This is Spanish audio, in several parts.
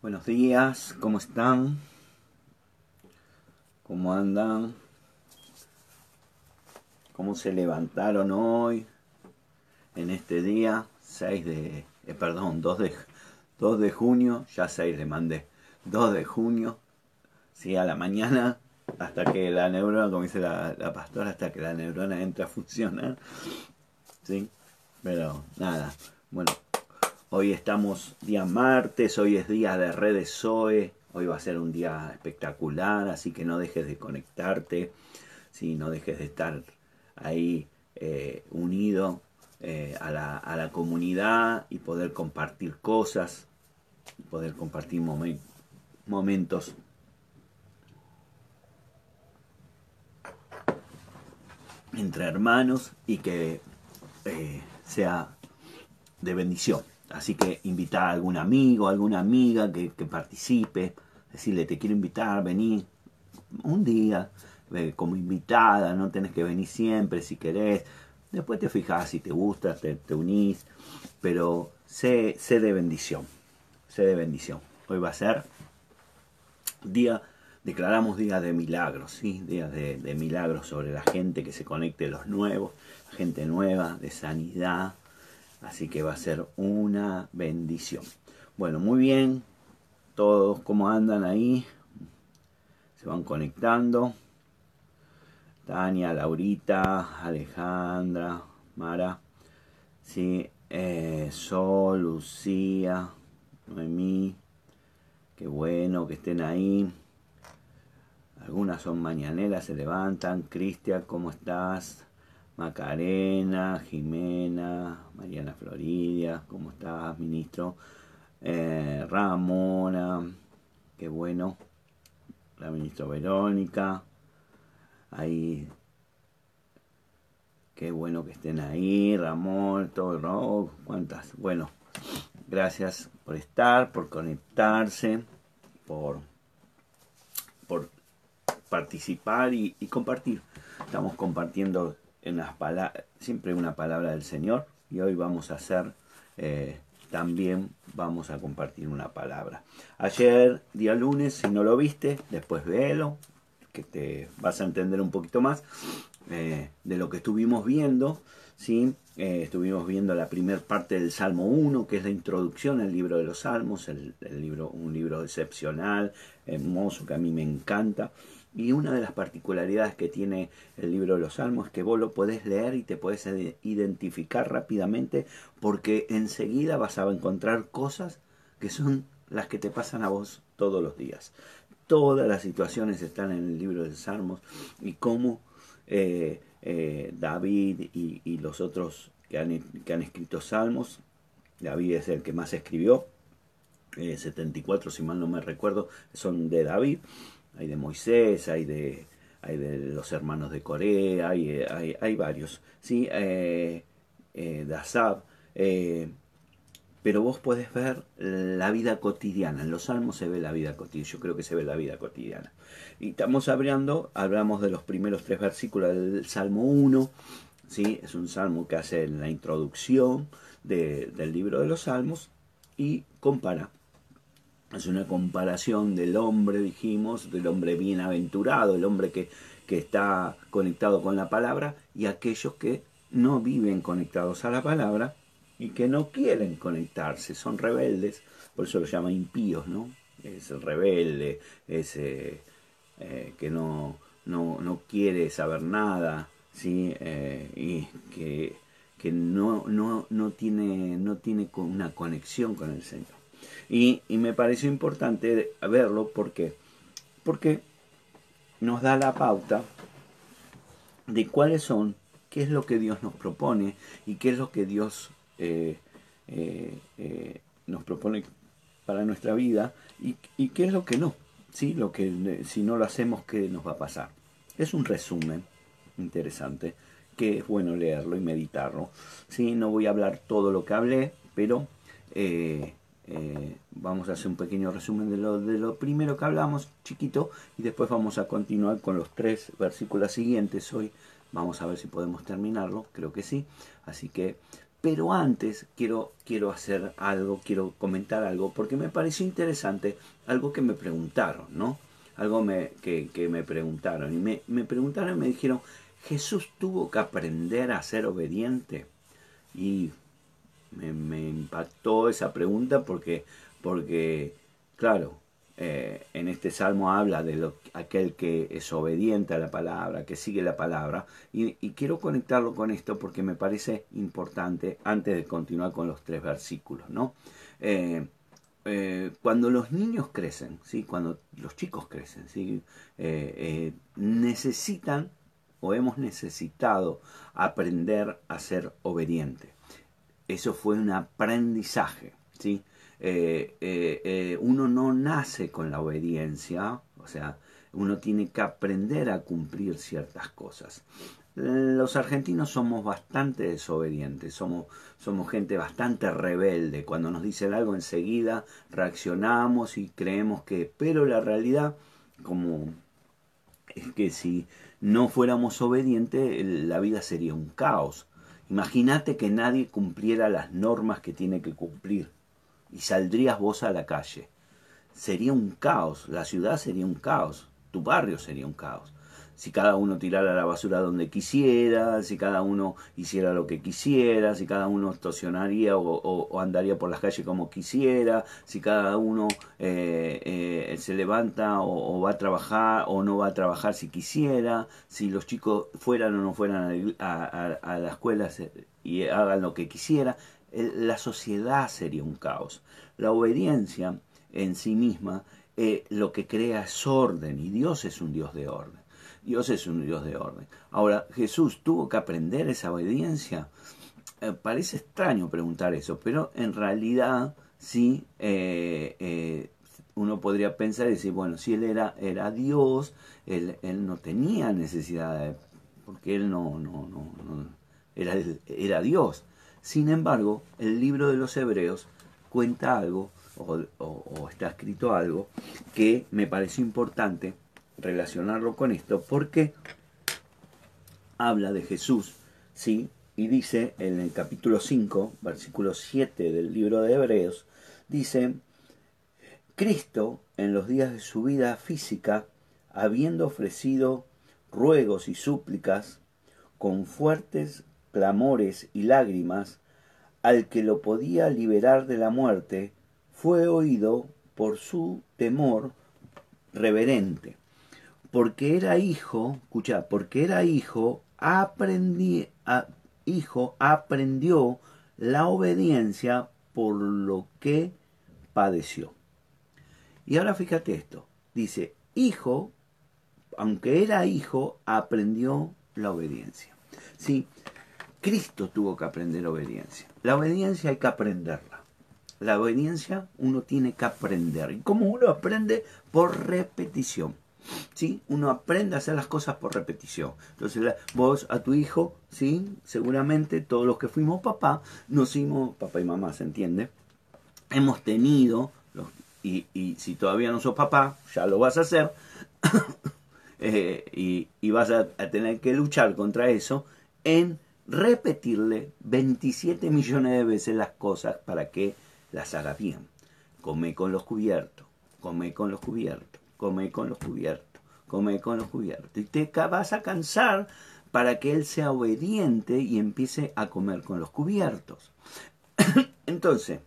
Buenos días, ¿cómo están? ¿Cómo andan? ¿Cómo se levantaron hoy? En este día, 6 de, eh, perdón, 2 de, 2 de junio, ya 6 le mandé, 2 de junio, sí, a la mañana, hasta que la neurona, como dice la, la pastora, hasta que la neurona entra a funcionar, sí, pero nada, bueno, Hoy estamos día martes, hoy es día de redes Zoe, hoy va a ser un día espectacular, así que no dejes de conectarte, ¿sí? no dejes de estar ahí eh, unido eh, a, la, a, la, comunidad y poder compartir cosas, poder compartir momen momentos. entre hermanos y que eh, sea de bendición. Así que invita a algún amigo, alguna amiga que, participe, decirle te quiero invitar, vení un día eh, como invitada, no tenés que venir siempre si querés. Después te fijas si te gusta, te, te unís, pero sé, sé, de bendición, sé de bendición. Hoy va a ser día, declaramos día de milagros, ¿sí? Días de milagros sobre la gente que se conecte, los nuevos, gente nueva, de sanidad, Así que va a ser una bendición. Bueno, muy bien. Todos cómo andan ahí. Se van conectando. Tania, Laurita, Alejandra, Mara. Sí, eh, Sol, Lucía, Noemí. Qué bueno que estén ahí. Algunas son mañaneras, se levantan. Cristian, ¿cómo estás? Macarena, Jimena, Mariana Floridia, ¿cómo estás, ministro? Eh, Ramona, qué bueno. La ministra Verónica, ahí, qué bueno que estén ahí, Ramón, todo rock, cuántas. Bueno, gracias por estar, por conectarse, por, por participar y compartir. Estamos compartiendo en las siempre una palabra del Señor y hoy vamos a hacer eh, también vamos a compartir una palabra. Ayer, día lunes, si no lo viste, después véelo, que te vas a entender un poquito más eh, de lo que estuvimos viendo. ¿sí? Eh, estuvimos viendo la primera parte del Salmo 1, que es la introducción al libro de los Salmos, el libro, un libro excepcional, hermoso, que a mí me encanta. Y una de las particularidades que tiene el libro de los Salmos es que vos lo podés leer y te podés identificar rápidamente porque enseguida vas a encontrar cosas que son las que te pasan a vos todos los días. Todas las situaciones están en el libro de los Salmos y cómo eh, eh, David y, los otros que han, que han, escrito Salmos, David es el que más escribió, 74 eh, si mal no me recuerdo, son de David hay de Moisés, hay de, hay de los hermanos de Corea, hay, hay, hay varios, ¿sí? Eh, eh, de Asab, eh, pero vos podés ver la vida cotidiana, en los salmos se ve la vida cotidiana, yo creo que se ve la vida cotidiana. Y estamos hablando, hablamos de los primeros tres versículos del Salmo 1, ¿sí? es un salmo que hace la introducción del libro de los salmos y compara es una comparación del hombre, dijimos, del hombre bienaventurado, el hombre que, que está conectado con la palabra, y aquellos que no viven conectados a la palabra y que no quieren conectarse, son rebeldes, por eso lo llama impíos, ¿no? Es el rebelde, es eh, eh, que no, no, no, quiere saber nada, ¿sí? Eh, y que, que no, no, no, tiene, no tiene una conexión con el Señor. Y, me pareció importante verlo porque, porque nos da la pauta de cuáles son, qué es lo que Dios nos propone y qué es lo que Dios eh, eh, eh, nos propone para nuestra vida y, qué es lo que no. ¿sí? Lo que, si no lo hacemos, ¿qué nos va a pasar? Es un resumen interesante que es bueno leerlo y meditarlo. ¿sí? No voy a hablar todo lo que hablé, pero eh, vamos a hacer un pequeño resumen de lo, de lo primero que hablamos, chiquito, y después vamos a continuar con los tres versículos siguientes. Hoy vamos a ver si podemos terminarlo, creo que sí. Así que Pero antes quiero, quiero hacer algo, quiero comentar algo, porque me pareció interesante algo que me preguntaron, ¿no? Algo me, que, me preguntaron. Y me, me preguntaron y me dijeron, Jesús tuvo que aprender a ser obediente. Y me, impactó esa pregunta porque, porque claro, eh, en este salmo habla de lo, aquel que es obediente a la palabra, que sigue la palabra, y, quiero conectarlo con esto porque me parece importante antes de continuar con los tres versículos, ¿no? Eh, eh, cuando los niños crecen, ¿sí? cuando los chicos crecen, ¿sí? necesitan o hemos necesitado aprender a ser obediente. Eso fue un aprendizaje, ¿sí? Eh, eh, eh, uno no nace con la obediencia, o sea, uno tiene que aprender a cumplir ciertas cosas. Los argentinos somos bastante desobedientes, somos, somos gente bastante rebelde. Cuando nos dicen algo enseguida reaccionamos y creemos que, pero la realidad, como es que si no fuéramos obedientes, la vida sería un caos. Imagínate que nadie cumpliera las normas que tiene que cumplir y saldrías vos a la calle. Sería un caos, la ciudad sería un caos, tu barrio sería un caos. Si cada uno tirara la basura donde quisiera, si cada uno hiciera lo que quisiera, si cada uno estacionaría o, andaría por las calles como quisiera, si cada uno eh, eh, se levanta o, va a trabajar o no va a trabajar si quisiera, si los chicos fueran o no fueran a, la escuela y hagan lo que quisiera, la sociedad sería un caos. La obediencia en sí misma eh, lo que crea es orden y Dios es un Dios de orden. Dios es un Dios de orden. Ahora, Jesús tuvo que aprender esa obediencia. Eh, parece extraño preguntar eso, pero en realidad sí eh, uno podría pensar y decir, bueno, si él era, era Dios, él, no tenía necesidad de, porque él no, no, no, era, era Dios. Sin embargo, el libro de los Hebreos cuenta algo, o, está escrito algo, que me pareció importante relacionarlo con esto, porque habla de Jesús, ¿sí? Y dice en el capítulo 5, versículo 7 del libro de Hebreos, dice, Cristo en los días de su vida física, habiendo ofrecido ruegos y súplicas con fuertes clamores y lágrimas, al que lo podía liberar de la muerte, fue oído por su temor reverente. Porque era hijo, escucha, porque era hijo, aprendí, hijo aprendió la obediencia por lo que padeció. Y ahora fíjate esto, dice, hijo, aunque era hijo, aprendió la obediencia. Sí, Cristo tuvo que aprender obediencia. La obediencia hay que aprenderla. La obediencia uno tiene que aprender. ¿Y cómo uno aprende? Por repetición. ¿Sí? Uno aprende a hacer las cosas por repetición. Entonces, vos a tu hijo, ¿sí? Seguramente todos los que fuimos papá, nos hicimos, papá y mamá, ¿se entiende? Hemos tenido, y, si todavía no sos papá, ya lo vas a hacer, eh, y, vas a tener que luchar contra eso en repetirle 27 millones de veces las cosas para que las haga bien. Come con los cubiertos, come con los cubiertos, come con los cubiertos, come con los cubiertos. Y te vas a cansar para que él sea obediente y empiece a comer con los cubiertos. Entonces,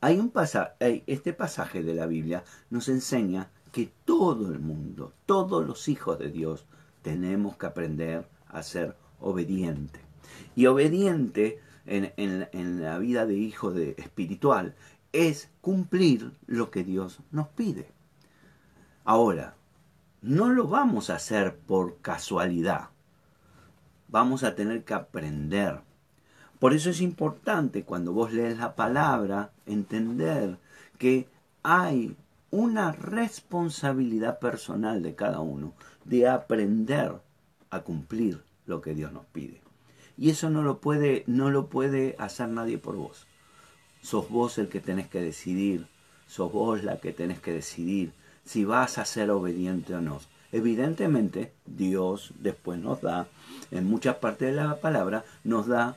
hay un pasaje, este pasaje de la Biblia nos enseña que todo el mundo, todos los hijos de Dios, tenemos que aprender a ser obediente. Y obediente en, la vida de hijo de espiritual es cumplir lo que Dios nos pide. Ahora, no lo vamos a hacer por casualidad. Vamos a tener que aprender. Por eso es importante cuando vos lees la palabra entender que hay una responsabilidad personal de cada uno de aprender a cumplir lo que Dios nos pide. Y eso no lo puede, no lo puede hacer nadie por vos. Sos vos el que tenés que decidir, sos vos la que tenés que decidir si vas a ser obediente o no. Evidentemente, Dios después nos da, en muchas partes de la palabra, nos da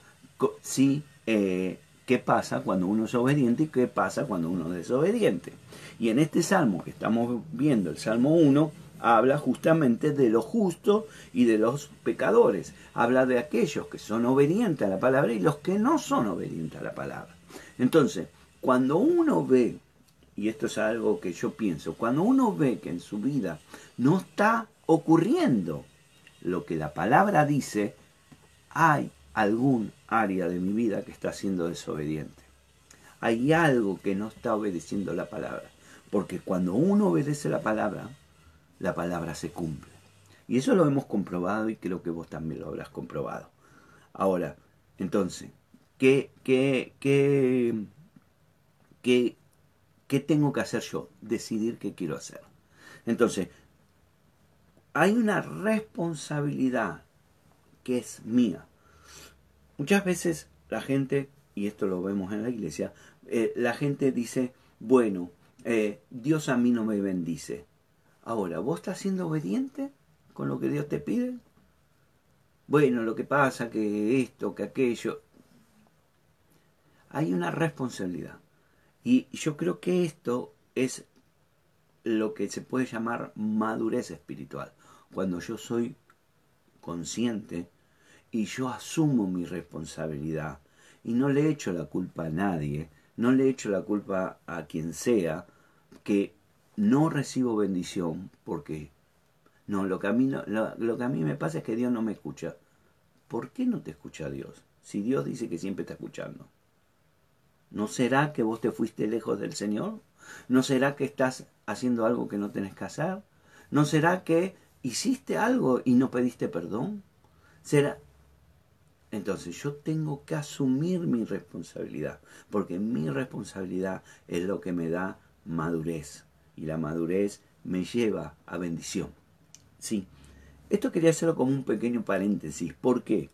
sí, eh, qué pasa cuando uno es obediente y qué pasa cuando uno es desobediente. Y en este salmo que estamos viendo, el Salmo 1, habla justamente de los justos y de los pecadores. Habla de aquellos que son obedientes a la palabra y los que no son obedientes a la palabra. Entonces, cuando uno ve, y esto es algo que yo pienso, cuando uno ve que en su vida no está ocurriendo lo que la palabra dice, hay algún área de mi vida que está siendo desobediente. Hay algo que no está obedeciendo la palabra. Porque cuando uno obedece la palabra, la palabra se cumple. Y eso lo hemos comprobado y creo que vos también lo habrás comprobado. Ahora, entonces, ¿qué, qué, qué, qué, qué tengo que hacer yo? Decidir qué quiero hacer. Entonces, hay una responsabilidad que es mía. Muchas veces la gente, y esto lo vemos en la iglesia, eh, la gente dice, bueno, eh, Dios a mí no me bendice. Ahora, ¿vos estás siendo obediente con lo que Dios te pide? Bueno, lo que pasa que esto, que aquello. Hay una responsabilidad. Y yo creo que esto es lo que se puede llamar madurez espiritual. Cuando yo soy consciente y yo asumo mi responsabilidad y no le echo la culpa a nadie, no le echo la culpa a quien sea que no recibo bendición porque no, lo que a mí lo, que a mí me pasa es que Dios no me escucha. ¿Por qué no te escucha Dios? Si Dios dice que siempre está escuchando. ¿No será que vos te fuiste lejos del Señor? ¿No será que estás haciendo algo que no tenés que hacer? ¿No será que hiciste algo y no pediste perdón? ¿Será entonces yo tengo que asumir mi responsabilidad, porque mi responsabilidad es lo que me da madurez, y la madurez me lleva a bendición. Sí, esto quería hacerlo como un pequeño paréntesis. ¿Por qué?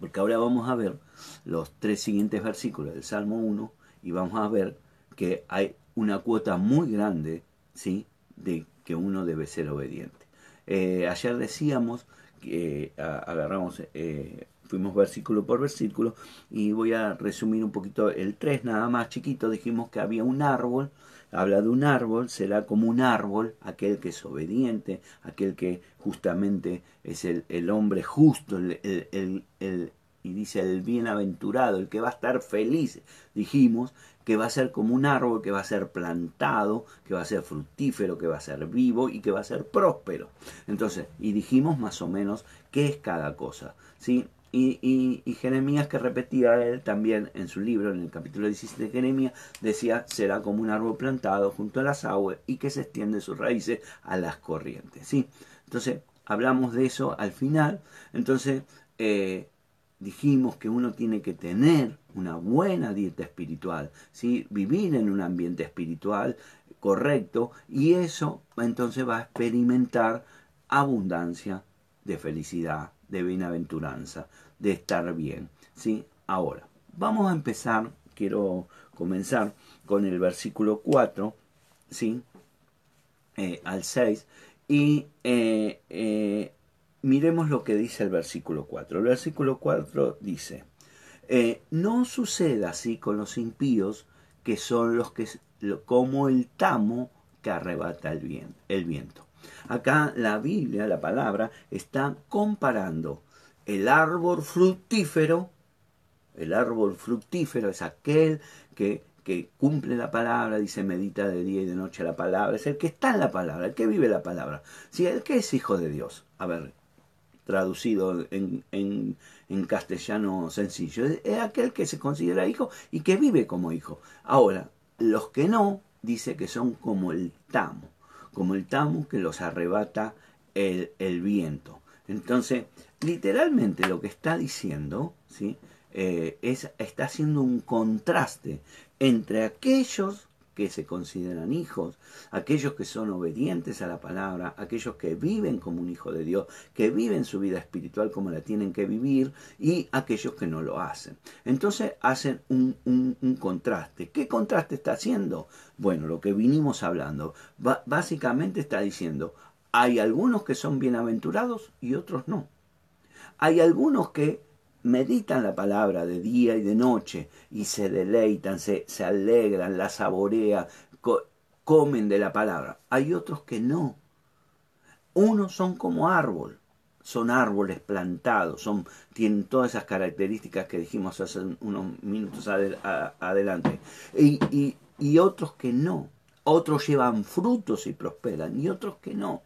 Porque ahora vamos a ver los tres siguientes versículos del Salmo 1 y vamos a ver que hay una cuota muy grande, ¿sí? De que uno debe ser obediente. Eh, ayer decíamos eh, agarramos, eh, fuimos versículo por versículo y voy a resumir un poquito el 3 nada más chiquito, dijimos que había un árbol, habla de un árbol, será como un árbol, aquel que es obediente, aquel que justamente es el, el hombre justo, el, el, y dice el bienaventurado, el que va a estar feliz, dijimos, que va a ser como un árbol que va a ser plantado, que va a ser fructífero, que va a ser vivo y que va a ser próspero. Entonces, y dijimos más o menos qué es cada cosa, ¿sí? Y, y, Jeremías que repetía él también en su libro, en el capítulo 17 de Jeremías, decía, será como un árbol plantado junto a las aguas y que se extiende sus raíces a las corrientes, ¿sí? Entonces, hablamos de eso al final, entonces, eh, dijimos que uno tiene que tener una buena dieta espiritual, ¿sí? vivir en un ambiente espiritual correcto y eso entonces va a experimentar abundancia de felicidad, de bienaventuranza, de estar bien. ¿sí? Ahora, vamos a empezar, quiero comenzar con el versículo 4 ¿sí? Eh, al 6 y eh, eh, miremos lo que dice el versículo 4. El versículo 4 dice, no suceda así con los impíos, que son los que, como el tamo que arrebata el, el viento. Acá la Biblia, la palabra, está comparando el árbol fructífero, el árbol fructífero es aquel que, que cumple la palabra, dice medita de día y de noche la palabra, es el que está en la palabra, el que vive la palabra, si el que es hijo de Dios. A ver, traducido en, en, en, castellano sencillo. Es aquel que se considera hijo y que vive como hijo. Ahora, los que no, dice que son como el tamo, como el tamo que los arrebata el, el viento. Entonces, literalmente lo que está diciendo, ¿sí? Eh, es, está haciendo un contraste entre aquellos que se consideran hijos, aquellos que son obedientes a la palabra, aquellos que viven como un hijo de Dios, que viven su vida espiritual como la tienen que vivir y aquellos que no lo hacen. Entonces hacen un, contraste. ¿Qué contraste está haciendo? Bueno, lo que vinimos hablando. básicamente está diciendo, hay algunos que son bienaventurados y otros no. Hay algunos que meditan la palabra de día y de noche y se deleitan, se, se alegran, la saborean, comen de la palabra. Hay otros que no. Unos son como árbol, son árboles plantados, son, tienen todas esas características que dijimos hace unos minutos adelante. Y, y, otros que no. Otros llevan frutos y prosperan y otros que no.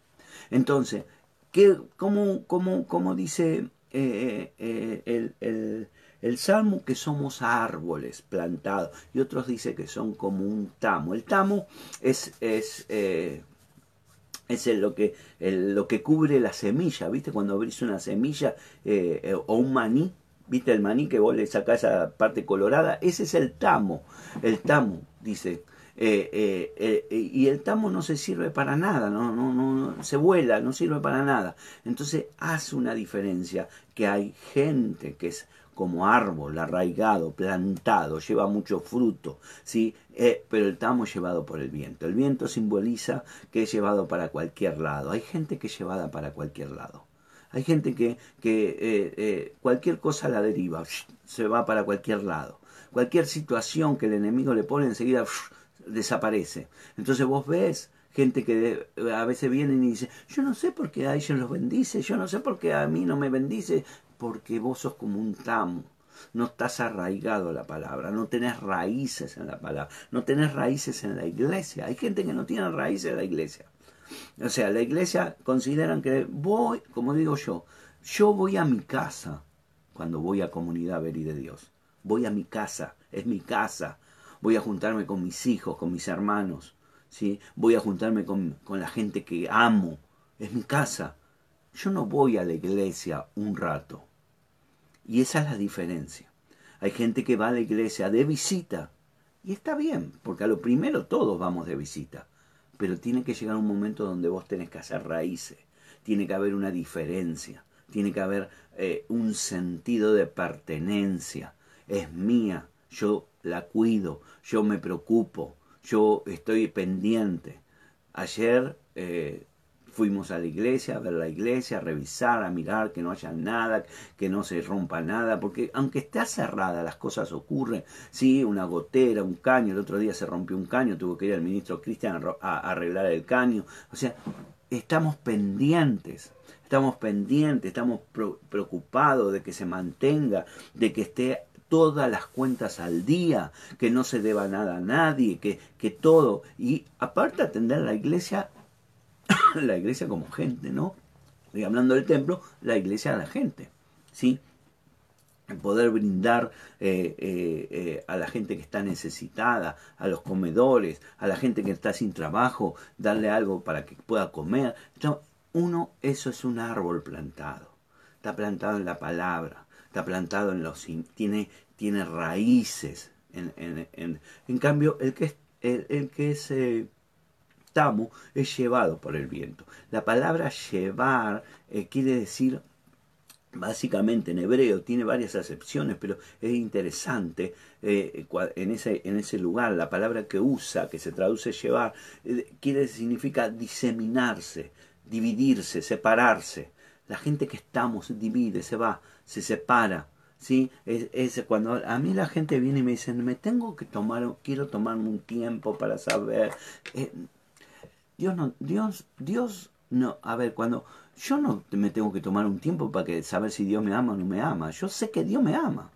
Entonces, ¿qué, cómo, cómo, cómo dice eh, eh, el, el, el, Salmo? Que somos árboles plantados y otros dice que son como un tamo. El tamo es... es eh, es lo que, lo que cubre la semilla, ¿viste? Cuando abrís una semilla eh, eh, o un maní, ¿viste el maní que vos le sacás esa parte colorada? Ese es el tamo, el tamo, dice. Eh, y el tamo no se sirve para nada, no, no, no, se vuela, no sirve para nada. Entonces hace una diferencia que hay gente que es como árbol arraigado, plantado, lleva mucho fruto, ¿sí? Eh, pero el tamo es llevado por el viento. El viento simboliza que es llevado para cualquier lado. Hay gente que es llevada para cualquier lado. Hay gente que, que eh, eh, cualquier cosa la deriva, se va para cualquier lado. Cualquier situación que el enemigo le pone enseguida desaparece. Entonces vos ves gente que a veces vienen y dice, yo no sé por qué a ellos los bendice, yo no sé por qué a mí no me bendice, porque vos sos como un tamo. No estás arraigado a la palabra, no tenés raíces en la palabra, no tenés raíces en la iglesia. Hay gente que no tiene raíces en la iglesia. O sea, la iglesia consideran que voy, como digo yo, yo voy a mi casa cuando voy a comunidad ver de Dios. Voy a mi casa, es mi casa. Voy a juntarme con mis hijos, con mis hermanos. ¿sí? Voy a juntarme con, con la gente que amo. Es mi casa. Yo no voy a la iglesia un rato. Y esa es la diferencia. Hay gente que va a la iglesia de visita. Y está bien, porque a lo primero todos vamos de visita. Pero tiene que llegar un momento donde vos tenés que hacer raíces. Tiene que haber una diferencia. Tiene que haber eh, un sentido de pertenencia. Es mía. Yo la cuido. Yo me preocupo. Yo estoy pendiente. Ayer eh, Fuimos a la iglesia, a ver la iglesia, a revisar, a mirar que no haya nada, que no se rompa nada, porque aunque esté cerrada, las cosas ocurren. Sí, una gotera, un caño, el otro día se rompió un caño, tuvo que ir el ministro Cristian a arreglar el caño. O sea, estamos pendientes, estamos pendientes, estamos preocupados de que se mantenga, de que esté todas las cuentas al día, que no se deba nada a nadie, que, que todo. Y aparte atender a la iglesia la iglesia como gente, ¿no? Y hablando del templo, la iglesia a la gente, ¿sí? poder brindar eh, eh, eh, a la gente que está necesitada, a los comedores, a la gente que está sin trabajo, darle algo para que pueda comer. Uno, eso es un árbol plantado. Está plantado en la palabra, está plantado en los... tiene, tiene raíces. En, en, en, cambio, el que es, el, el que es es llevado por el viento. La palabra llevar eh, quiere decir básicamente en hebreo, tiene varias acepciones, pero es interesante eh, en, ese, en ese lugar, la palabra que usa, que se traduce llevar, eh, quiere significa diseminarse, dividirse, separarse. La gente que estamos divide, se va, se separa. ¿sí? Es, cuando a mí la gente viene y me dice, me tengo que tomar, quiero tomarme un tiempo para saber. Dios no, Dios, Dios no, a ver, cuando yo no me tengo que tomar un tiempo para que saber si Dios me ama o no me ama, yo sé que Dios me ama.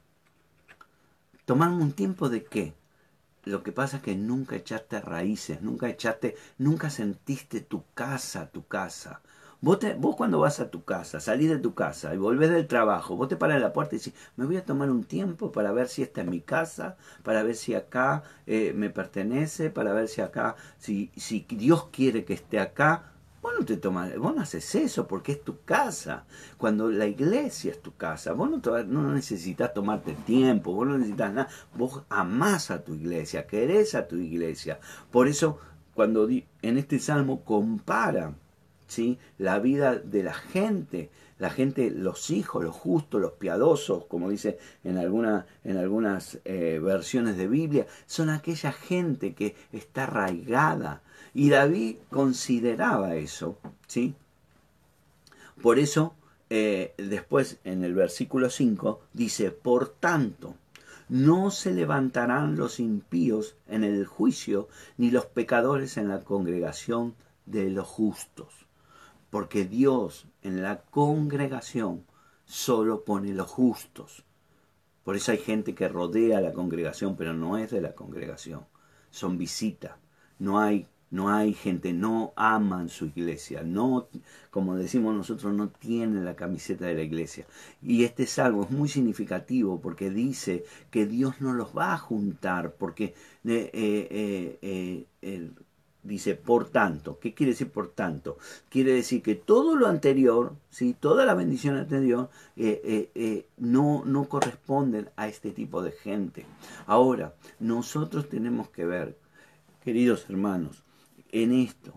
Tomarme un tiempo de qué? Lo que pasa es que nunca echaste raíces, nunca echaste, nunca sentiste tu casa, tu casa. Vos, cuando vas a tu casa, salís de tu casa y volvés del trabajo, vos te paras en la puerta y decís, me voy a tomar un tiempo para ver si esta es mi casa, para ver si acá eh, me pertenece, para ver si acá, si, si Dios quiere que esté acá. Vos no, te tomas, vos no haces eso porque es tu casa. Cuando la iglesia es tu casa, vos no, no necesitas tomarte tiempo, vos no necesitas nada. Vos amás a tu iglesia, querés a tu iglesia. Por eso, cuando en este salmo compara la vida de la gente, la gente, los hijos, los justos, los piadosos, como dice en, alguna, en algunas eh, versiones de Biblia, son aquella gente que está arraigada. Y David consideraba eso, ¿sí? Por eso eh, después en el versículo 5 dice, por tanto, no se levantarán los impíos en el juicio, ni los pecadores en la congregación de los justos, porque Dios en la congregación solo pone los justos. Por eso hay gente que rodea la congregación, pero no es de la congregación, son visitas. No hay no hay gente, no aman su iglesia, no, como decimos nosotros, no tienen la camiseta de la iglesia. Y este salmo es muy significativo porque dice que Dios no los va a juntar, porque eh, eh, eh, dice por tanto. ¿Qué quiere decir por tanto? Quiere decir que todo lo anterior, ¿sí? toda la bendición anterior, no, no corresponden a este tipo de gente. Ahora, nosotros tenemos que ver, queridos hermanos, en esto.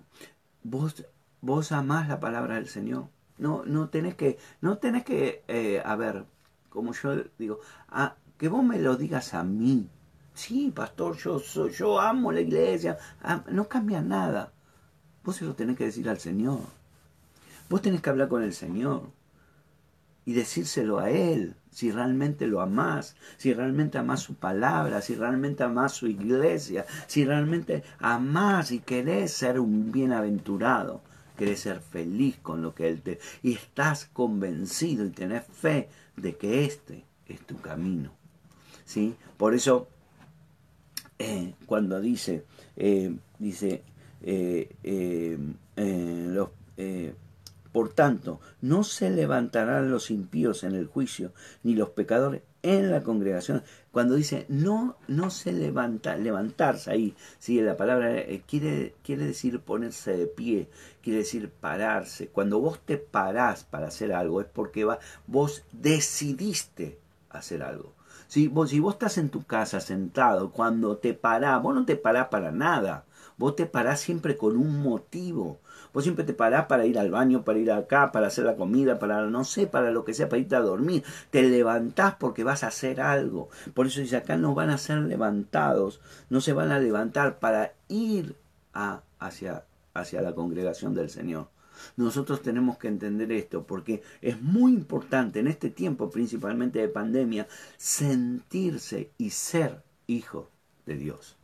Vos, vos amás la palabra del Señor. No, no tenés que, no tenés que, eh, a ver, como yo digo, a, que vos me lo digas a mí. Sí, pastor, yo, soy, yo amo la iglesia. Ah, no cambia nada. Vos se lo tenés que decir al Señor. Vos tenés que hablar con el Señor y decírselo a Él si realmente lo amás, si realmente amás su palabra, si realmente amás su iglesia, si realmente amás y querés ser un bienaventurado, querés ser feliz con lo que Él te... y estás convencido y tenés fe de que este es tu camino. ¿Sí? Por eso, cuando dice, eh, dice, eh, los por tanto, no se levantarán los impíos en el juicio, ni los pecadores en la congregación. Cuando dice no, no se levanta, levantarse ahí, ¿sí? la palabra eh, quiere, quiere decir ponerse de pie, quiere decir pararse. Cuando vos te parás para hacer algo es porque va, vos decidiste hacer algo. Si vos, si vos estás en tu casa sentado, cuando te parás, vos no te parás para nada. Vos te parás siempre con un motivo. Vos siempre te parás para ir al baño, para ir acá, para hacer la comida, para no sé, para lo que sea, para irte a dormir. Te levantás porque vas a hacer algo. Por eso dice acá no van a ser levantados, no se van a levantar para ir a, hacia, hacia la congregación del Señor. Nosotros tenemos que entender esto porque es muy importante en este tiempo, principalmente de pandemia, sentirse y ser hijo de Dios.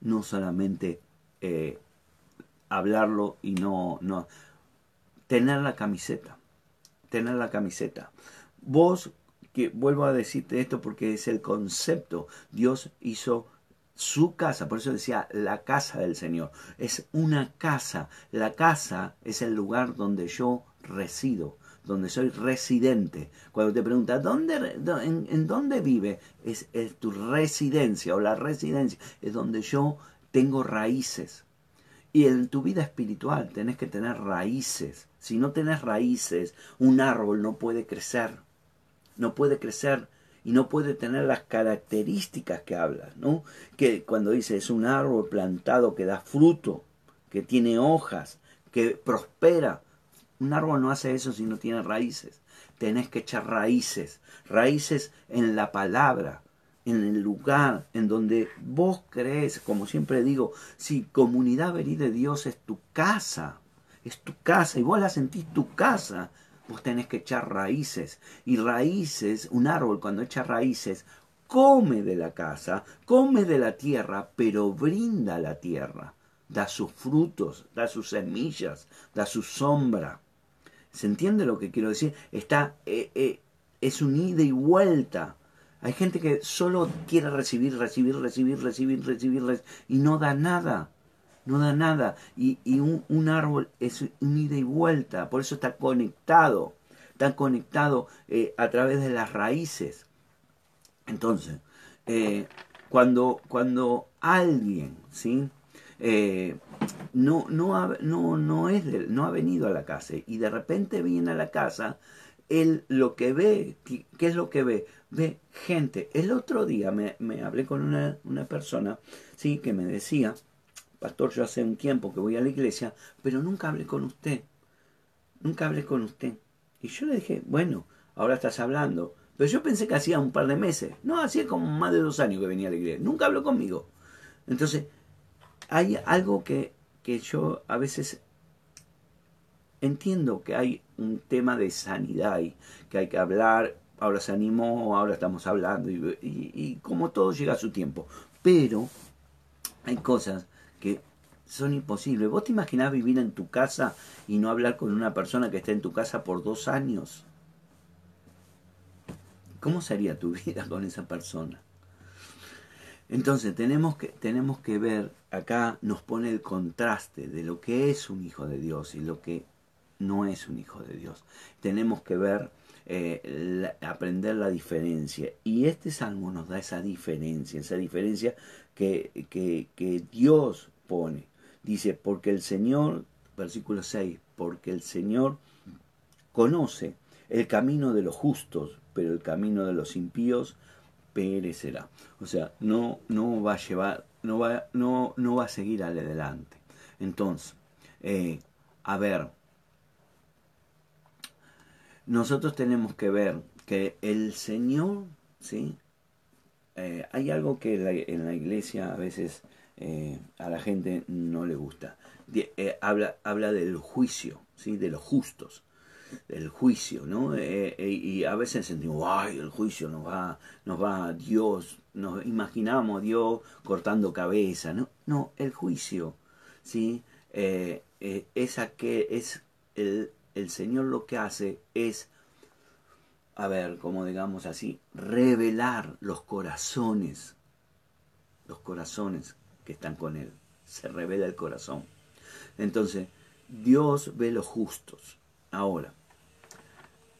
No solamente eh, hablarlo y no, no. Tener la camiseta. Tener la camiseta. Vos, que vuelvo a decirte esto porque es el concepto. Dios hizo su casa, por eso decía la casa del Señor. Es una casa. La casa es el lugar donde yo resido, donde soy residente. Cuando te preguntas, ¿dónde, en, dónde vive? Es, es tu residencia o la residencia. Es donde yo tengo raíces. Y en tu vida espiritual tenés que tener raíces. Si no tenés raíces, un árbol no puede crecer. No puede crecer y no puede tener las características que hablas, ¿no? Que cuando dice es un árbol plantado que da fruto, que tiene hojas, que prospera. Un árbol no hace eso si no tiene raíces. Tenés que echar raíces, raíces en la palabra, en el lugar en donde vos crees, como siempre digo, si comunidad verí de Dios es tu casa, es tu casa y vos la sentís tu casa, vos tenés que echar raíces. Y raíces, un árbol cuando echa raíces, come de la casa, come de la tierra, pero brinda la tierra, da sus frutos, da sus semillas, da su sombra. ¿Se entiende lo que quiero decir? Está, eh, eh, es un ida y vuelta hay gente que solo quiere recibir, recibir, recibir, recibir, recibir, y no da nada. No da nada. Y, un, árbol es un ida y vuelta. Por eso está conectado. Está conectado eh, a través de las raíces. Entonces, eh, cuando, cuando alguien, ¿sí? Eh, no, no, ha, no, no, es no ha venido a la casa y de repente viene a la casa, él lo que ve, ¿qué es lo que ve? ve gente. El otro día me, hablé con una, una, persona, sí, que me decía, pastor, yo hace un tiempo que voy a la iglesia, pero nunca hablé con usted. Nunca hablé con usted. Y yo le dije, bueno, ahora estás hablando. Pero yo pensé que hacía un par de meses. No, hacía como más de dos años que venía a la iglesia. Nunca habló conmigo. Entonces, hay algo que, que yo a veces entiendo que hay un tema de sanidad y que hay que hablar, ahora se animó, ahora estamos hablando y, y como todo llega a su tiempo. Pero hay cosas son imposibles. ¿Vos te imaginás vivir en tu casa y no hablar con una persona que está en tu casa por dos años? ¿Cómo sería tu vida con esa persona? Entonces tenemos que, tenemos que ver, acá nos pone el contraste de lo que es un hijo de Dios y lo que no es un hijo de Dios. Tenemos que ver, eh, aprender la diferencia. Y este salmo nos da esa diferencia, esa diferencia que, que Dios pone. Dice, porque el Señor, versículo 6, porque el Señor conoce el camino de los justos, pero el camino de los impíos perecerá. O sea, no, no va a llevar, no va, no, no va a seguir adelante. Entonces, eh, a ver, nosotros tenemos que ver que el Señor, ¿sí? Eh, hay algo que en la, iglesia a veces eh, a la gente no le gusta. habla, habla del juicio, ¿sí? de los justos el juicio, ¿no? Eh, eh, y a veces sentimos, ay, el juicio nos va, nos va Dios, nos imaginamos Dios cortando cabeza, ¿no? No, el juicio, ¿sí? Eh, es que es el, el Señor lo que hace es, a ver, como digamos así, revelar los corazones, los corazones están con Él. Se revela el corazón. Entonces, Dios ve los justos. Ahora,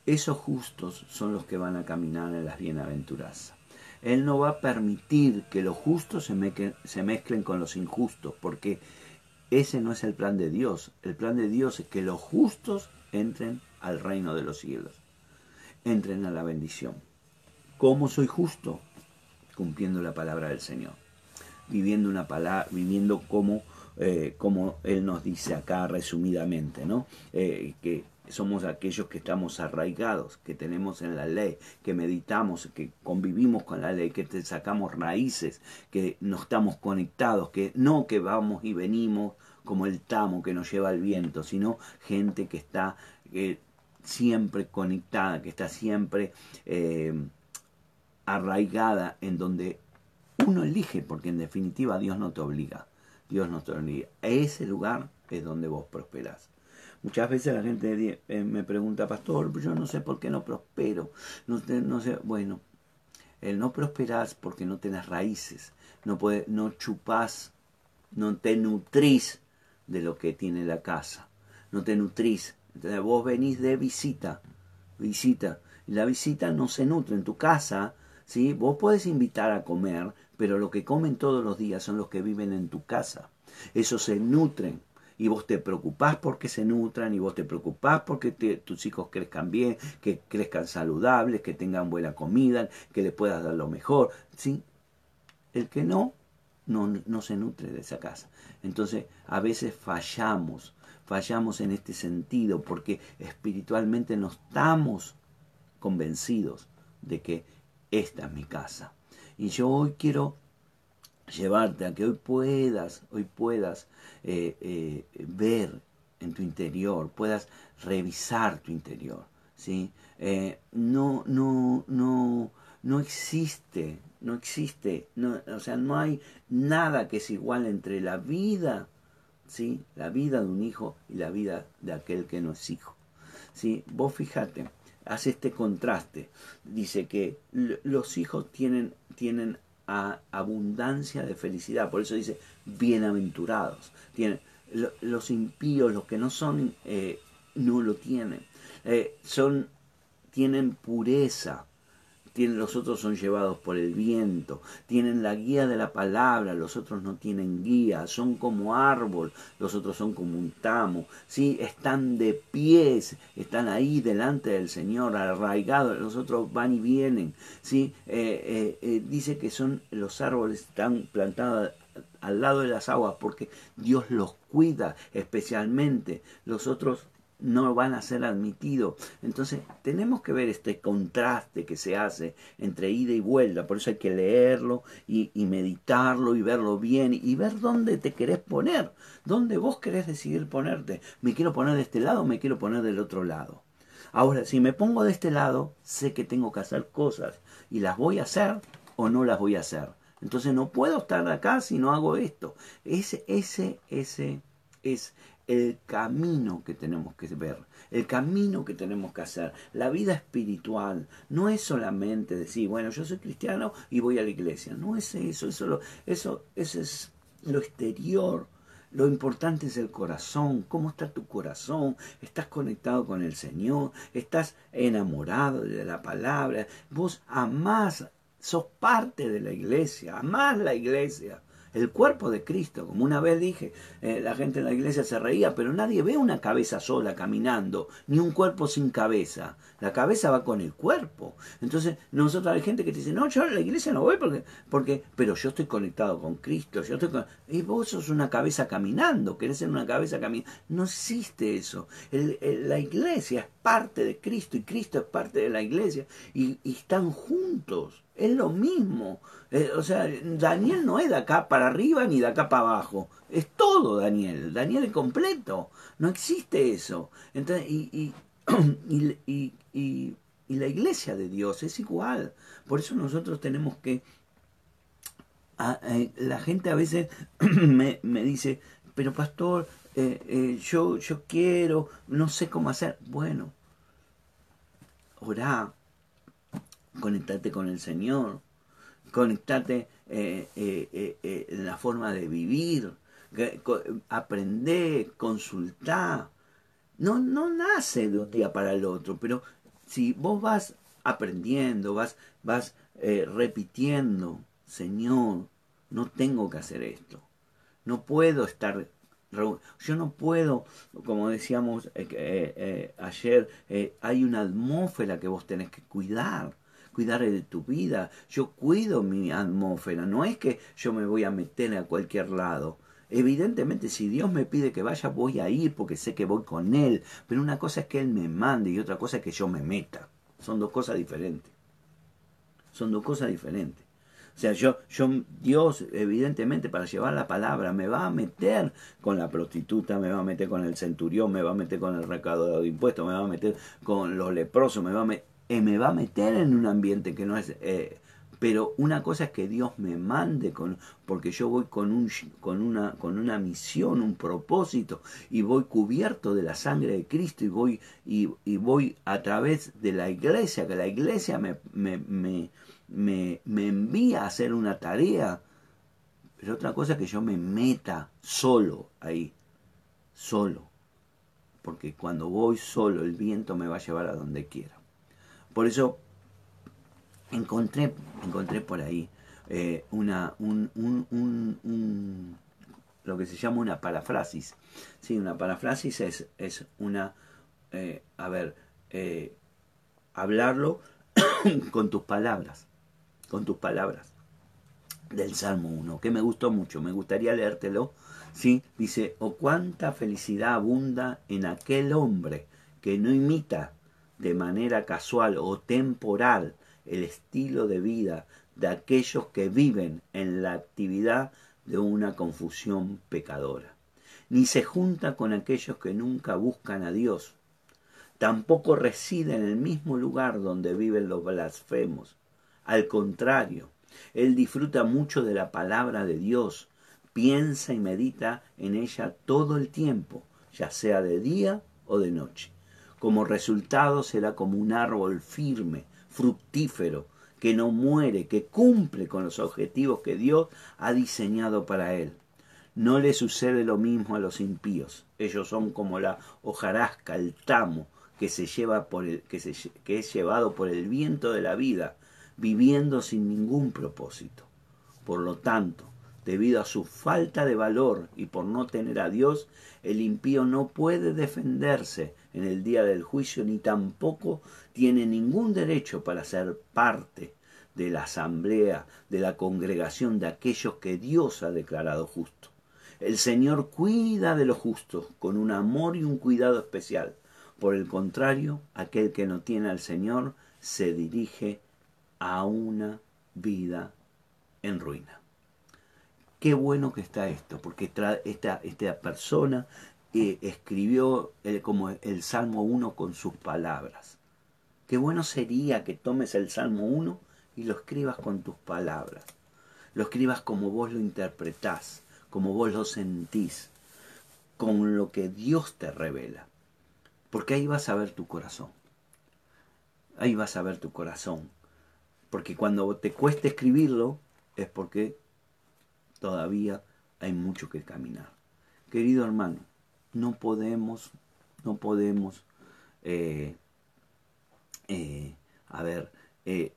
esos justos son los que van a caminar en las bienaventuranzas. Él no va a permitir que los justos se, mezclen con los injustos, porque ese no es el plan de Dios. El plan de Dios es que los justos entren al reino de los cielos, entren a la bendición. ¿Cómo soy justo? Cumpliendo la palabra del Señor, viviendo una palabra, viviendo como, eh, como Él nos dice acá resumidamente, ¿no? Eh, que somos aquellos que estamos arraigados, que tenemos en la ley, que meditamos, que convivimos con la ley, que te sacamos raíces, que no estamos conectados, que no que vamos y venimos como el tamo que nos lleva el viento, sino gente que está siempre conectada, que está siempre eh, arraigada en donde uno elige, porque en definitiva Dios no te obliga, Dios no te obliga. Ese lugar es donde vos prosperás. Muchas veces la gente eh, me pregunta, pastor, yo no sé por qué no prospero. No, no sé, bueno, el no prosperás porque no tenés raíces, no, puede, no chupás, no te nutrís de lo que tiene la casa, no te nutrís. Entonces vos venís de visita, visita, la visita no se nutre en tu casa, Vos podés invitar a comer, pero lo que comen todos los días son los que viven en tu casa. Esos se nutren y vos te preocupás porque se nutran y vos te preocupás porque tus hijos crezcan bien, que crezcan saludables, que tengan buena comida, que le puedas dar lo mejor. ¿sí? El que no, no, no se nutre de esa casa. Entonces, a veces fallamos, fallamos en este sentido porque espiritualmente no estamos convencidos de que esta es mi casa. Y yo hoy quiero llevarte a que hoy puedas, hoy puedas eh, eh, ver en tu interior, puedas revisar tu interior. ¿sí? Eh, no, no, no, no existe, no existe, no, o sea, no hay nada que es igual entre la vida, ¿sí? la vida de un hijo y la vida de aquel que no es hijo. ¿sí? Vos fíjate, hace este contraste, dice que los hijos tienen, tienen abundancia de felicidad. Por eso dice, bienaventurados. Tienen, los impíos, los que no son, eh, no lo tienen. Eh, son, tienen pureza, tienen, los otros son llevados por el viento, tienen la guía de la palabra, los otros no tienen guía, son como árbol, los otros son como un tamo, ¿sí? están de pies, están ahí delante del Señor, arraigados, los otros van y vienen. ¿sí? Eh, eh, eh, dice que son los árboles están plantados al lado de las aguas porque Dios los cuida especialmente, los otros no van a ser admitidos. Entonces tenemos que ver este contraste que se hace entre ida y vuelta. Por eso hay que leerlo y, meditarlo y verlo bien y ver dónde te querés poner, dónde vos querés decidir ponerte. Me quiero poner de este lado, me quiero poner del otro lado. Ahora, si me pongo de este lado, sé que tengo que hacer cosas y las voy a hacer o no las voy a hacer. Entonces no puedo estar acá si no hago esto. Ese, ese, ese es el camino que tenemos que ver, el camino que tenemos que hacer. La vida espiritual no es solamente decir, bueno, yo soy cristiano y voy a la iglesia. No es eso, eso, eso, es lo exterior. Lo importante es el corazón, cómo está tu corazón, estás conectado con el Señor, estás enamorado de la palabra, vos amás, sos parte de la iglesia, amás la iglesia el cuerpo de Cristo. Como una vez dije, eh, la gente en la iglesia se reía, pero nadie ve una cabeza sola caminando, ni un cuerpo sin cabeza. La cabeza va con el cuerpo. Entonces, nosotros hay gente que dice, no, yo la iglesia no voy porque, porque pero yo estoy conectado con Cristo. Yo estoy Y vos sos una cabeza caminando, querés ser una cabeza caminando. No existe eso. la iglesia es parte de Cristo y Cristo es parte de la iglesia y están juntos. Es lo mismo. Eh, o sea, Daniel no es de acá para arriba ni de acá para abajo. Es todo Daniel. Daniel es completo. No existe eso. Entonces, y, y, y, la iglesia de Dios es igual. Por eso nosotros tenemos que... Eh, la gente a veces me, me dice, pero pastor, eh, eh, yo, yo quiero, no sé cómo hacer. Bueno, orá, conectate con el Señor, conectate eh, en la forma de vivir, aprender, consultar. No, no nace de un día para el otro, pero si vos vas aprendiendo, vas, vas repitiendo, Señor, no tengo que hacer esto, no puedo estar yo no puedo, como decíamos ayer, hay una atmósfera que vos tenés que cuidar cuidar de tu vida. Yo cuido mi atmósfera. No es que yo me voy a meter a cualquier lado. Evidentemente, si Dios me pide que vaya, voy a ir porque sé que voy con Él. Pero una cosa es que Él me mande y otra cosa es que yo me meta. Son dos cosas diferentes. Son dos cosas diferentes. O sea, yo, yo, Dios, evidentemente, para llevar la palabra, me va a meter con la prostituta, me va a meter con el centurión, me va a meter con el recaudador de impuestos, me va a meter con los leprosos, me va a meter eh, me va a meter en un ambiente que no es... Eh, pero una cosa es que Dios me mande con, porque yo voy con, un, con, una, con una misión, un propósito, y voy cubierto de la sangre de Cristo y voy, y, voy a través de la iglesia, que la iglesia me, me, me, me, me envía a hacer una tarea. Pero otra cosa es que yo me meta solo ahí, solo. Porque cuando voy solo, el viento me va a llevar a donde quiera. Por eso encontré, encontré por ahí eh, una, un, un, lo que se llama una parafrasis. Sí, una parafrasis es, es una, eh, a ver, eh, hablarlo con tus palabras, con tus palabras del Salmo 1, que me gustó mucho, me gustaría leértelo. Sí, dice, o oh, cuánta felicidad abunda en aquel hombre que no imita de manera casual o temporal el estilo de vida de aquellos que viven en la actividad de una confusión pecadora. Ni se junta con aquellos que nunca buscan a Dios. Tampoco reside en el mismo lugar donde viven los blasfemos. Al contrario, él disfruta mucho de la palabra de Dios, piensa y medita en ella todo el tiempo, ya sea de día o de noche. Como resultado será como un árbol firme, fructífero, que no muere, que cumple con los objetivos que Dios ha diseñado para él. No le sucede lo mismo a los impíos. Ellos son como la hojarasca, el tamo, que, se lleva por el, que, se, que es llevado por el viento de la vida, viviendo sin ningún propósito. Por lo tanto, debido a su falta de valor y por no tener a Dios, el impío no puede defenderse en el día del juicio, ni tampoco tiene ningún derecho para ser parte de la asamblea, de la congregación de aquellos que Dios ha declarado justos. El Señor cuida de los justos con un amor y un cuidado especial, Por el contrario, aquel que no tiene al Señor se dirige a una vida en ruina. Qué bueno que está esto, porque esta, esta persona eh, escribió el, como el Salmo 1 con sus palabras. Qué bueno sería que tomes el Salmo 1 y lo escribas con tus palabras. Lo escribas como vos lo interpretás, como vos lo sentís, con lo que Dios te revela. Porque ahí vas a ver tu corazón. Ahí vas a ver tu corazón. Porque cuando te cueste escribirlo es porque todavía hay mucho que caminar. Querido hermano, no podemos, no podemos, eh, eh, a ver, eh,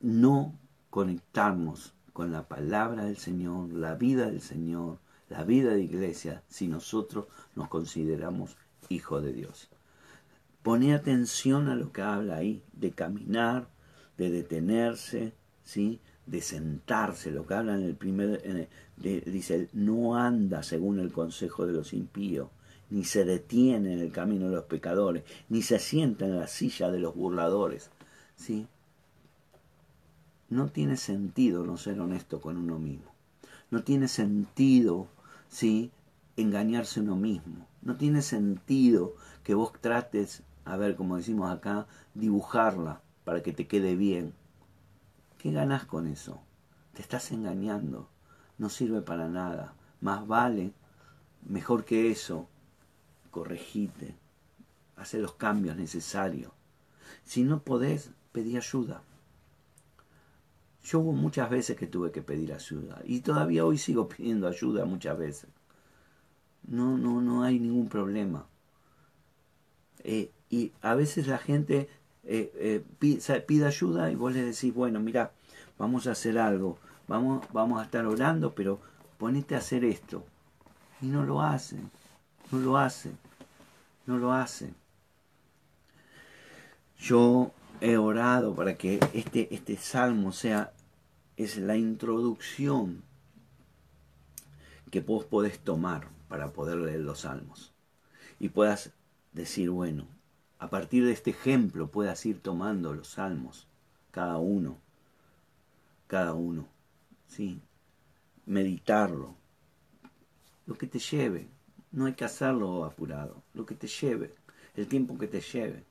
no conectarnos con la palabra del Señor, la vida del Señor, la vida de iglesia, si nosotros nos consideramos hijos de Dios. Pone atención a lo que habla ahí, de caminar, de detenerse, ¿sí? de sentarse, lo que habla en el primer, dice, no anda según el consejo de los impíos, ni se detiene en el camino de los pecadores, ni se sienta en la silla de los burladores. ¿sí? No tiene sentido no ser honesto con uno mismo. No tiene sentido ¿sí? engañarse uno mismo. No tiene sentido que vos trates, a ver, como decimos acá, dibujarla para que te quede bien. ¿Qué ganas con eso? Te estás engañando. No sirve para nada. Más vale, mejor que eso, corregite. Hace los cambios necesarios. Si no podés, pedí ayuda. Yo hubo muchas veces que tuve que pedir ayuda y todavía hoy sigo pidiendo ayuda muchas veces. No, no, no hay ningún problema. Eh, y a veces la gente eh, eh, pide, ayuda y vos le decís, bueno, mira, vamos a hacer algo, vamos, vamos a estar orando, pero ponete a hacer esto. Y no lo hacen, no lo hacen, no lo hacen. Yo he orado para que este, este salmo sea es la introducción que vos podés tomar para poder leer los salmos. Y puedas decir, bueno, a partir de este ejemplo puedas ir tomando los salmos, cada uno, cada uno, ¿sí? Meditarlo, lo que te lleve, no hay que hacerlo apurado, lo que te lleve, el tiempo que te lleve,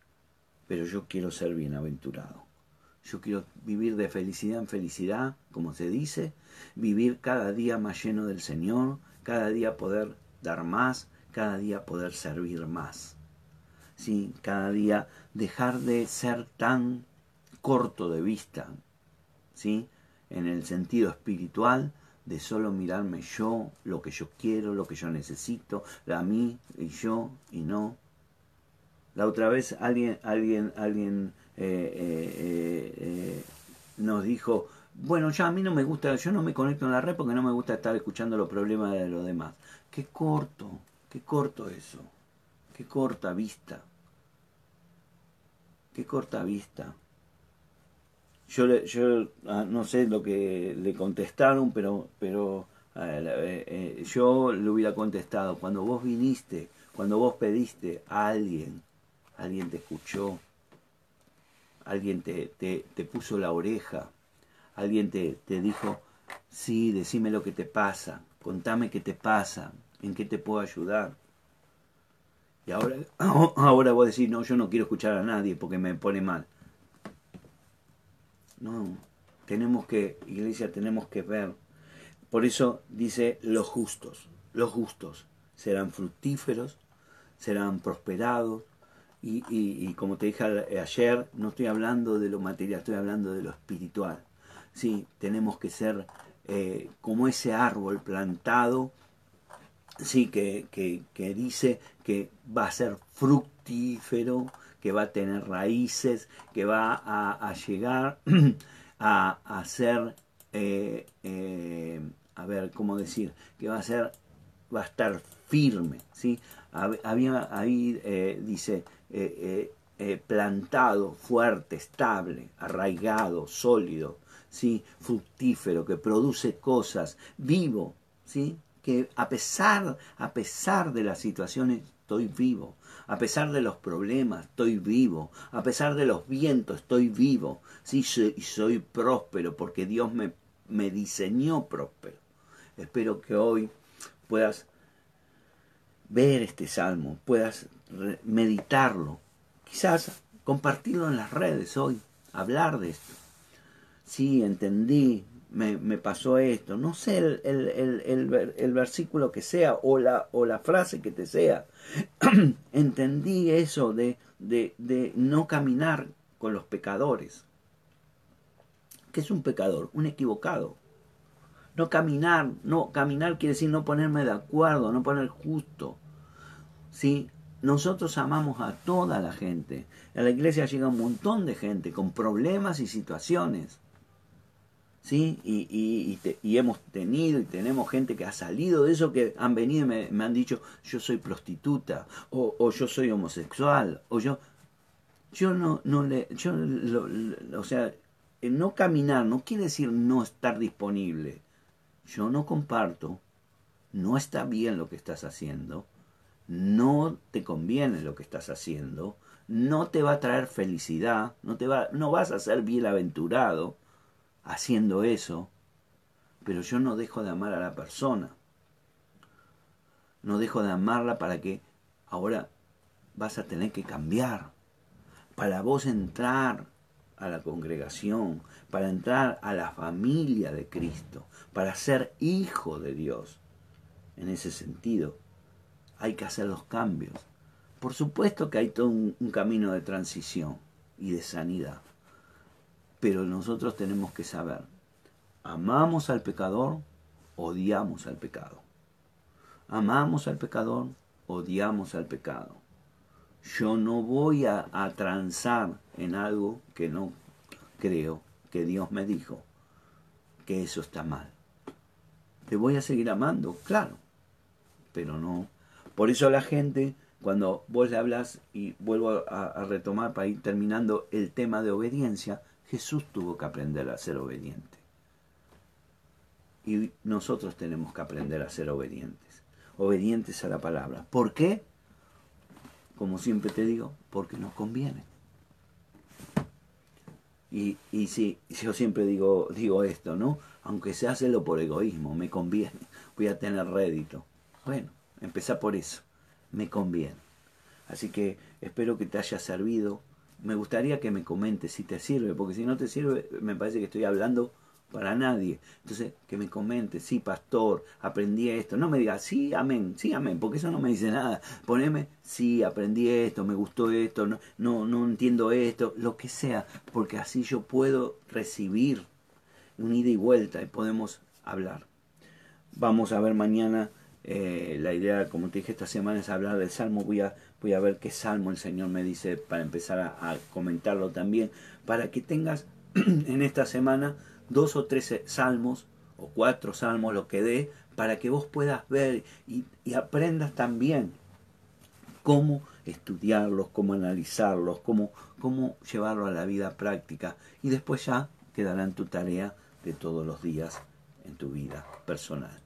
pero yo quiero ser bienaventurado. Yo quiero vivir de felicidad en felicidad, como se dice, vivir cada día más lleno del Señor, cada día poder dar más, cada día poder servir más. ¿Sí? Cada día dejar de ser tan corto de vista, ¿sí? En el sentido espiritual de solo mirarme yo, lo que yo quiero, lo que yo necesito, a mí y yo y no. La otra vez alguien, alguien, alguien eh, eh, eh, nos dijo, bueno, ya a mí no me gusta, yo no me conecto en la red porque no me gusta estar escuchando los problemas de los demás. Qué corto, qué corto eso, qué corta vista, qué corta vista. Yo, ah, no sé lo que le contestaron, pero, pero yo le hubiera contestado, cuando vos viniste, cuando vos pediste a alguien, alguien te escuchó, alguien te, te, puso la oreja, alguien te, te dijo, sí, decime lo que te pasa, contame qué te pasa, en qué te puedo ayudar. Y ahora, ahora vos decís, no, yo no quiero escuchar a nadie porque me pone mal. No, tenemos que, iglesia, tenemos que ver. Por eso dice los justos, los justos serán fructíferos, serán prosperados, y, como te dije ayer, no estoy hablando de lo material, estoy hablando de lo espiritual. Sí, tenemos que ser eh, como ese árbol plantado, sí, que, que, dice que va a ser fructífero, que va a tener raíces, que va a, llegar a, ser, eh, eh, a ver, ¿cómo decir? Que va a ser, va a estar firme, ¿sí? Había ahí, dice, eh, eh, plantado, fuerte, estable, arraigado, sólido, ¿sí? fructífero, que produce cosas, vivo, ¿sí? que a pesar, a pesar de las situaciones estoy vivo. A pesar de los problemas, estoy vivo. A pesar de los vientos, estoy vivo. Sí, soy, soy próspero porque Dios me, me diseñó próspero. Espero que hoy puedas ver este salmo, puedas meditarlo, quizás compartirlo en las redes hoy, hablar de esto. Sí, entendí, me, me pasó esto, no sé el, el, el, versículo que sea o la, o la frase que te sea. entendí eso de, de, de no caminar con los pecadores. ¿Qué es un pecador? Un equivocado. No caminar, no caminar quiere decir no ponerme de acuerdo, no poner justo. ¿Sí? Nosotros amamos a toda la gente. A la iglesia llega un montón de gente con problemas y situaciones. ¿Sí? Y, y, y, hemos tenido y tenemos gente que ha salido de eso, que han venido y me, han dicho, yo soy prostituta, o, o, yo soy homosexual, o yo... Yo no, no le... Yo, o sea, no caminar no quiere decir no estar disponible yo no comparto, no está bien lo que estás haciendo, no te conviene lo que estás haciendo, no te va a traer felicidad, no, te va, no vas a ser bienaventurado haciendo eso, pero yo no dejo de amar a la persona. No dejo de amarla para que ahora vas a tener que cambiar. Para vos entrar a la congregación, para entrar a la familia de Cristo, para ser hijo de Dios. En ese sentido, hay que hacer los cambios. Por supuesto que hay todo un, camino de transición y de sanidad, pero nosotros tenemos que saber, amamos al pecador, odiamos al pecado. Amamos al pecador, odiamos al pecado. Yo no voy a, a transar en algo que no creo que Dios me dijo que eso está mal. Te voy a seguir amando, claro, pero no. Por eso la gente, cuando vos le hablas, y vuelvo a, retomar para ir terminando el tema de obediencia, Jesús tuvo que aprender a ser obediente. Y nosotros tenemos que aprender a ser obedientes, obedientes a la palabra. ¿Por qué? Como siempre te digo, porque nos conviene. Y, y yo siempre digo, digo esto, ¿no? Aunque se hace por egoísmo, me conviene, voy a tener rédito. Bueno, empezá por eso, me conviene. Así que espero que te haya servido. Me gustaría que me comentes si te sirve, porque si no te sirve, me parece que estoy hablando para nadie. Entonces, que me comente, sí, pastor, aprendí esto. No me diga, sí, amén, sí, amén, porque eso no me dice nada. Poneme, sí, aprendí esto, me gustó esto, no, no, no entiendo esto, lo que sea, porque así yo puedo recibir un ida y vuelta y podemos hablar. Vamos a ver mañana. Eh, la idea, como te dije esta semana, es hablar del salmo. Voy a, voy a ver qué salmo el Señor me dice para empezar a, comentarlo también, para que tengas en esta semana dos o tres salmos o cuatro salmos, lo que dé, para que vos puedas ver y, aprendas también cómo estudiarlos, cómo analizarlos, cómo, cómo llevarlo a la vida práctica. Y después ya quedará en tu tarea de todos los días en tu vida personal.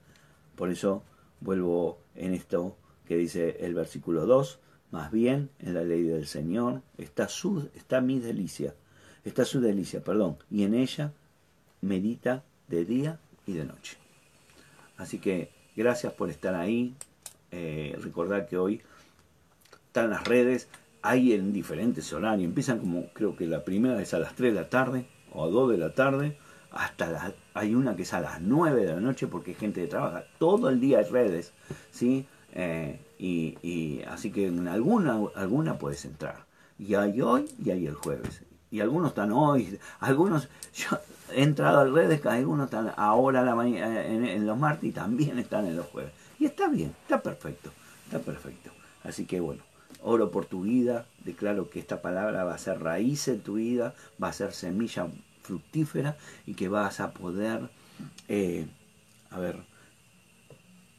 Por eso vuelvo en esto que dice el versículo 2, más bien en la ley del Señor está, su, está mi delicia, está su delicia, perdón, y en ella medita de día y de noche. Así que gracias por estar ahí. Eh, recordad que hoy están las redes, hay en diferentes horarios. Empiezan como creo que la primera es a las 3 de la tarde o a 2 de la tarde. Hasta la, hay una que es a las 9 de la noche porque hay gente que trabaja todo el día en redes. ¿sí? Eh, y, así que en alguna, alguna puedes entrar. Y hay hoy y hay el jueves. Y algunos están hoy, algunos, yo, he entrado al redes, algunos están ahora la mañana, en, los martes y también están en los jueves. Y está bien, está perfecto, está perfecto. Así que bueno, oro por tu vida, declaro que esta palabra va a ser raíz en tu vida, va a ser semilla fructífera y que vas a poder, eh, a ver,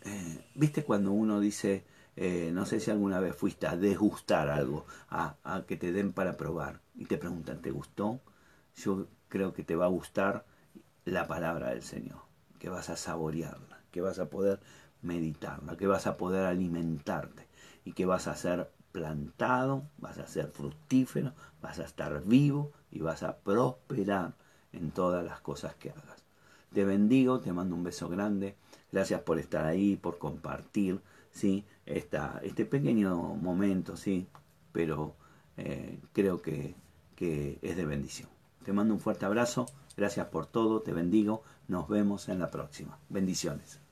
eh, ¿viste cuando uno dice, eh, no sé si alguna vez fuiste a degustar algo, a, a que te den para probar y te preguntan, ¿te gustó? Yo creo que te va a gustar la palabra del Señor, que vas a saborearla, que vas a poder meditarla, que vas a poder alimentarte. y que vas a ser plantado, vas a ser fructífero, vas a estar vivo y vas a prosperar en todas las cosas que hagas. Te bendigo, te mando un beso grande. Gracias por estar ahí, por compartir, ¿sí? Esta, este pequeño momento, ¿sí? Pero eh, creo que, que es de bendición. Te mando un fuerte abrazo. Gracias por todo. Te bendigo. Nos vemos en la próxima. Bendiciones.